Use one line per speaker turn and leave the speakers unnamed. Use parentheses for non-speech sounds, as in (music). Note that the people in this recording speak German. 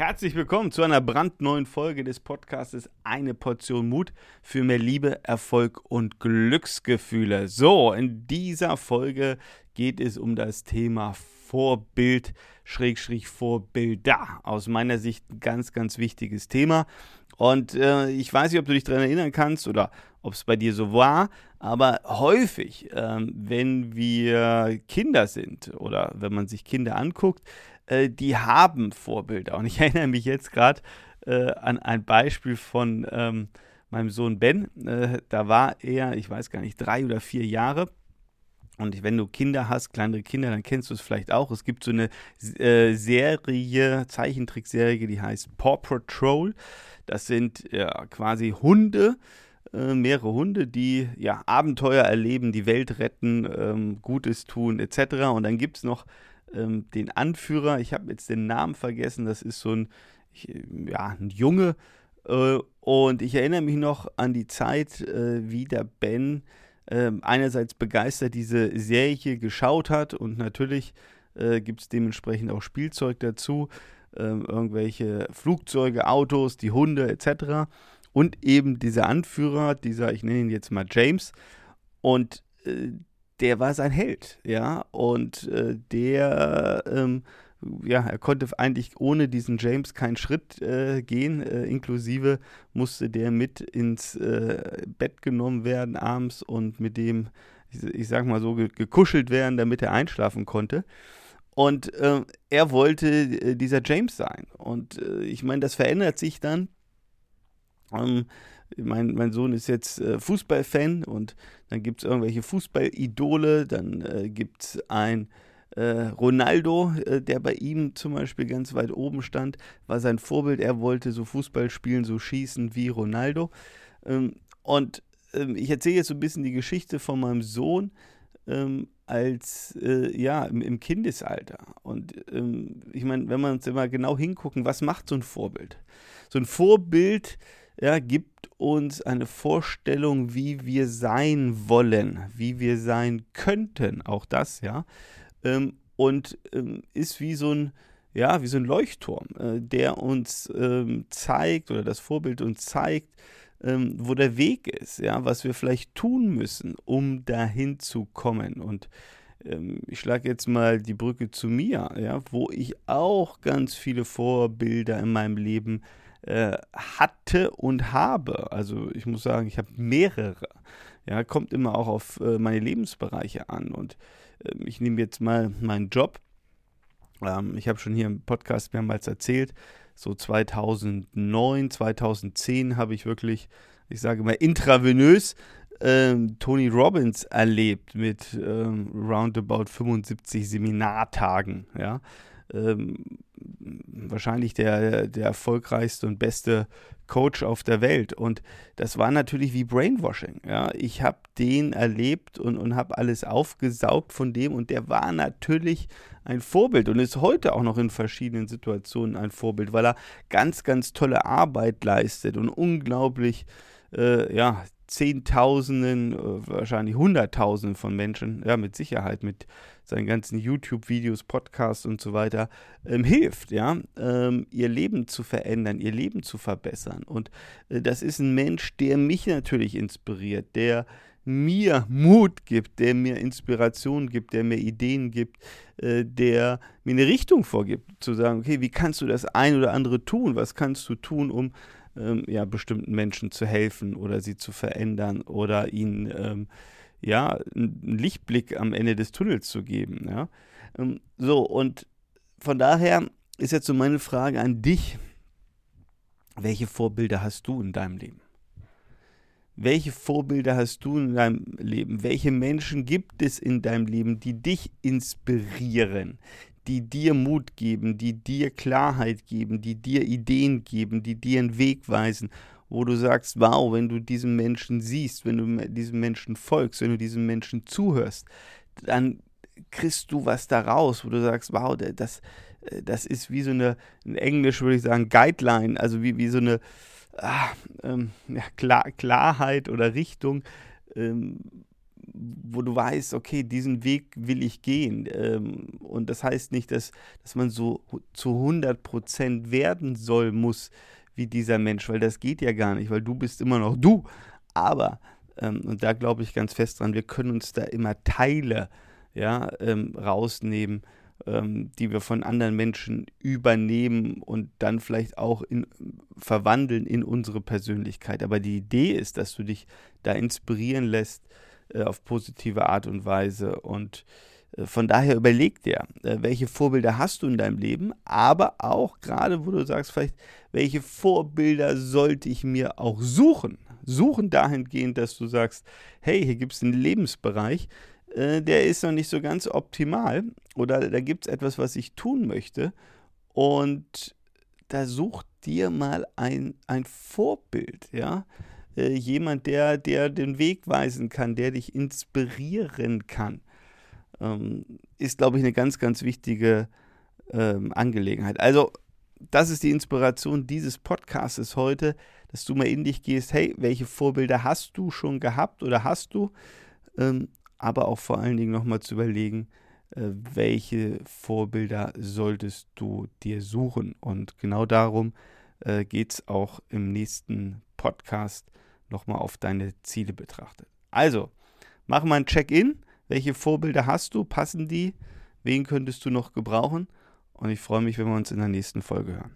Herzlich willkommen zu einer brandneuen Folge des Podcastes Eine Portion Mut für mehr Liebe, Erfolg und Glücksgefühle. So, in dieser Folge geht es um das Thema Vorbild, Schrägstrich Vorbilder. Aus meiner Sicht ein ganz, ganz wichtiges Thema. Und äh, ich weiß nicht, ob du dich daran erinnern kannst oder ob es bei dir so war, aber häufig, ähm, wenn wir Kinder sind oder wenn man sich Kinder anguckt, äh, die haben Vorbilder. Und ich (laughs) erinnere mich jetzt gerade äh, an ein Beispiel von ähm, meinem Sohn Ben. Äh, da war er, ich weiß gar nicht, drei oder vier Jahre. Und wenn du Kinder hast, kleinere Kinder, dann kennst du es vielleicht auch. Es gibt so eine äh, Serie, Zeichentrickserie, die heißt Paw Patrol. Das sind ja, quasi Hunde, äh, mehrere Hunde, die ja Abenteuer erleben, die Welt retten, ähm, Gutes tun etc. Und dann gibt es noch ähm, den Anführer, ich habe jetzt den Namen vergessen, das ist so ein, ich, ja, ein Junge. Äh, und ich erinnere mich noch an die Zeit, äh, wie der Ben äh, einerseits begeistert diese Serie geschaut hat und natürlich äh, gibt es dementsprechend auch Spielzeug dazu, ähm, irgendwelche Flugzeuge, Autos, die Hunde etc. Und eben dieser Anführer, dieser, ich nenne ihn jetzt mal James. Und äh, der war sein Held, ja, und äh, der, ähm, ja, er konnte eigentlich ohne diesen James keinen Schritt äh, gehen, äh, inklusive musste der mit ins äh, Bett genommen werden abends und mit dem, ich, sag mal so, ge gekuschelt werden, damit er einschlafen konnte. Und äh, er wollte äh, dieser James sein. Und ich meine, das verändert sich dann. Ähm, mein, mein Sohn ist jetzt äh, Fußballfan und dann gibt es irgendwelche Fußballidole, dann äh, gibt es ein äh, Ronaldo, äh, der bei ihm zum Beispiel ganz weit oben stand, war sein Vorbild. Er wollte so Fußball spielen, so schießen wie Ronaldo. Ähm, und ähm, ich erzähle jetzt so ein bisschen die Geschichte von meinem Sohn ähm, als äh, ja im, im, Kindesalter. Und ähm, ich meine, wenn wir uns immer genau hingucken, was macht so ein Vorbild? So ein Vorbild ja, gibt uns eine Vorstellung, wie wir sein wollen, wie wir sein könnten, auch das, ja, ähm, und ähm, ist wie so ein, ja, wie so ein Leuchtturm, äh, der uns ähm, zeigt oder das Vorbild uns zeigt, ähm, wo der Weg ist, ja, was wir vielleicht tun müssen, um dahin zu kommen. Und ähm, ich schlage jetzt mal die Brücke zu mir, ja, wo ich auch ganz viele Vorbilder in meinem Leben habe äh, hatte und habe. Also ich muss sagen, ich habe mehrere. Ja, kommt immer auch auf äh, meine Lebensbereiche an. Und äh, ich nehme jetzt mal meinen Job. Ähm, ich habe schon hier im Podcast mehrmals erzählt, so 2009, 2010 habe ich wirklich, ich sage mal, intravenös ähm, Tony Robbins erlebt mit ähm, roundabout 75 Seminartagen. Ja, ähm, wahrscheinlich der, der erfolgreichste und beste Coach auf der Welt. Und das war natürlich wie Brainwashing. Ja. Ich habe den erlebt und, und habe alles aufgesaugt von dem und der war natürlich ein Vorbild und ist heute auch noch in verschiedenen Situationen ein Vorbild, weil er ganz, ganz tolle Arbeit leistet und unglaublich, äh, ja, Zehntausenden, äh, wahrscheinlich Hunderttausenden von Menschen, ja, mit Sicherheit, mit seinen ganzen YouTube-Videos, Podcasts und so weiter, ähm, hilft, ja, ähm, ihr Leben zu verändern, ihr Leben zu verbessern. Und äh, das ist ein Mensch, der mich natürlich inspiriert, der mir Mut gibt, der mir Inspiration gibt, der mir Ideen gibt, äh, der mir eine Richtung vorgibt, zu sagen, okay, wie kannst du das ein oder andere tun? Was kannst du tun, um ähm, ja, bestimmten Menschen zu helfen oder sie zu verändern oder ihnen ähm, ja, einen Lichtblick am Ende des Tunnels zu geben. Ja? Ähm, so, und von daher ist jetzt so meine Frage an dich, welche Vorbilder hast du in deinem Leben? Welche Vorbilder hast du in deinem Leben? Welche Menschen gibt es in deinem Leben, die dich inspirieren, die dir Mut geben, die dir Klarheit geben, die dir Ideen geben, die dir einen Weg weisen, wo du sagst, wow, wenn du diesen Menschen siehst, wenn du diesem Menschen folgst, wenn du diesem Menschen zuhörst, dann kriegst du was daraus, wo du sagst, wow, das, äh, das ist wie so eine, in Englisch würde ich sagen, Guideline, also wie, wie so eine ah, ähm, ja, Klar, Klarheit oder Richtung, ähm, wo du weißt, okay, diesen Weg will ich gehen. Ähm, und das heißt nicht, dass, dass man so zu 100 Prozent werden soll, muss wie dieser Mensch, weil das geht ja gar nicht, weil du bist immer noch du. Aber, ähm, und da glaube ich ganz fest dran, wir können uns da immer Teile ja, ähm, rausnehmen, ähm, die wir von anderen Menschen übernehmen und dann vielleicht auch in, verwandeln in unsere Persönlichkeit. Aber die Idee ist, dass du dich da inspirieren lässt äh, auf positive Art und Weise. Und äh, von daher überleg dir, äh, welche Vorbilder hast du in deinem Leben, aber auch gerade, wo du sagst, vielleicht, welche Vorbilder sollte ich mir auch suchen? Suchen dahingehend, dass du sagst, hey, hier gibt es einen Lebensbereich, der ist noch nicht so ganz optimal oder da gibt es etwas, was ich tun möchte. Und da such dir mal ein, ein Vorbild, ja, äh, jemand, der, der den Weg weisen kann, der dich inspirieren kann, ähm, ist, glaube ich, eine ganz, ganz wichtige ähm, Angelegenheit. Also, das ist die Inspiration dieses Podcasts heute, dass du mal in dich gehst, hey, welche Vorbilder hast du schon gehabt oder hast du? Ähm, aber auch vor allen Dingen nochmal zu überlegen, äh, welche Vorbilder solltest du dir suchen. Und genau darum äh, geht es auch im nächsten Podcast nochmal auf deine Ziele betrachtet. Also, mach mal ein Check-in. Welche Vorbilder hast du? Passen die? Wen könntest du noch gebrauchen? Und ich freue mich, wenn wir uns in der nächsten Folge hören.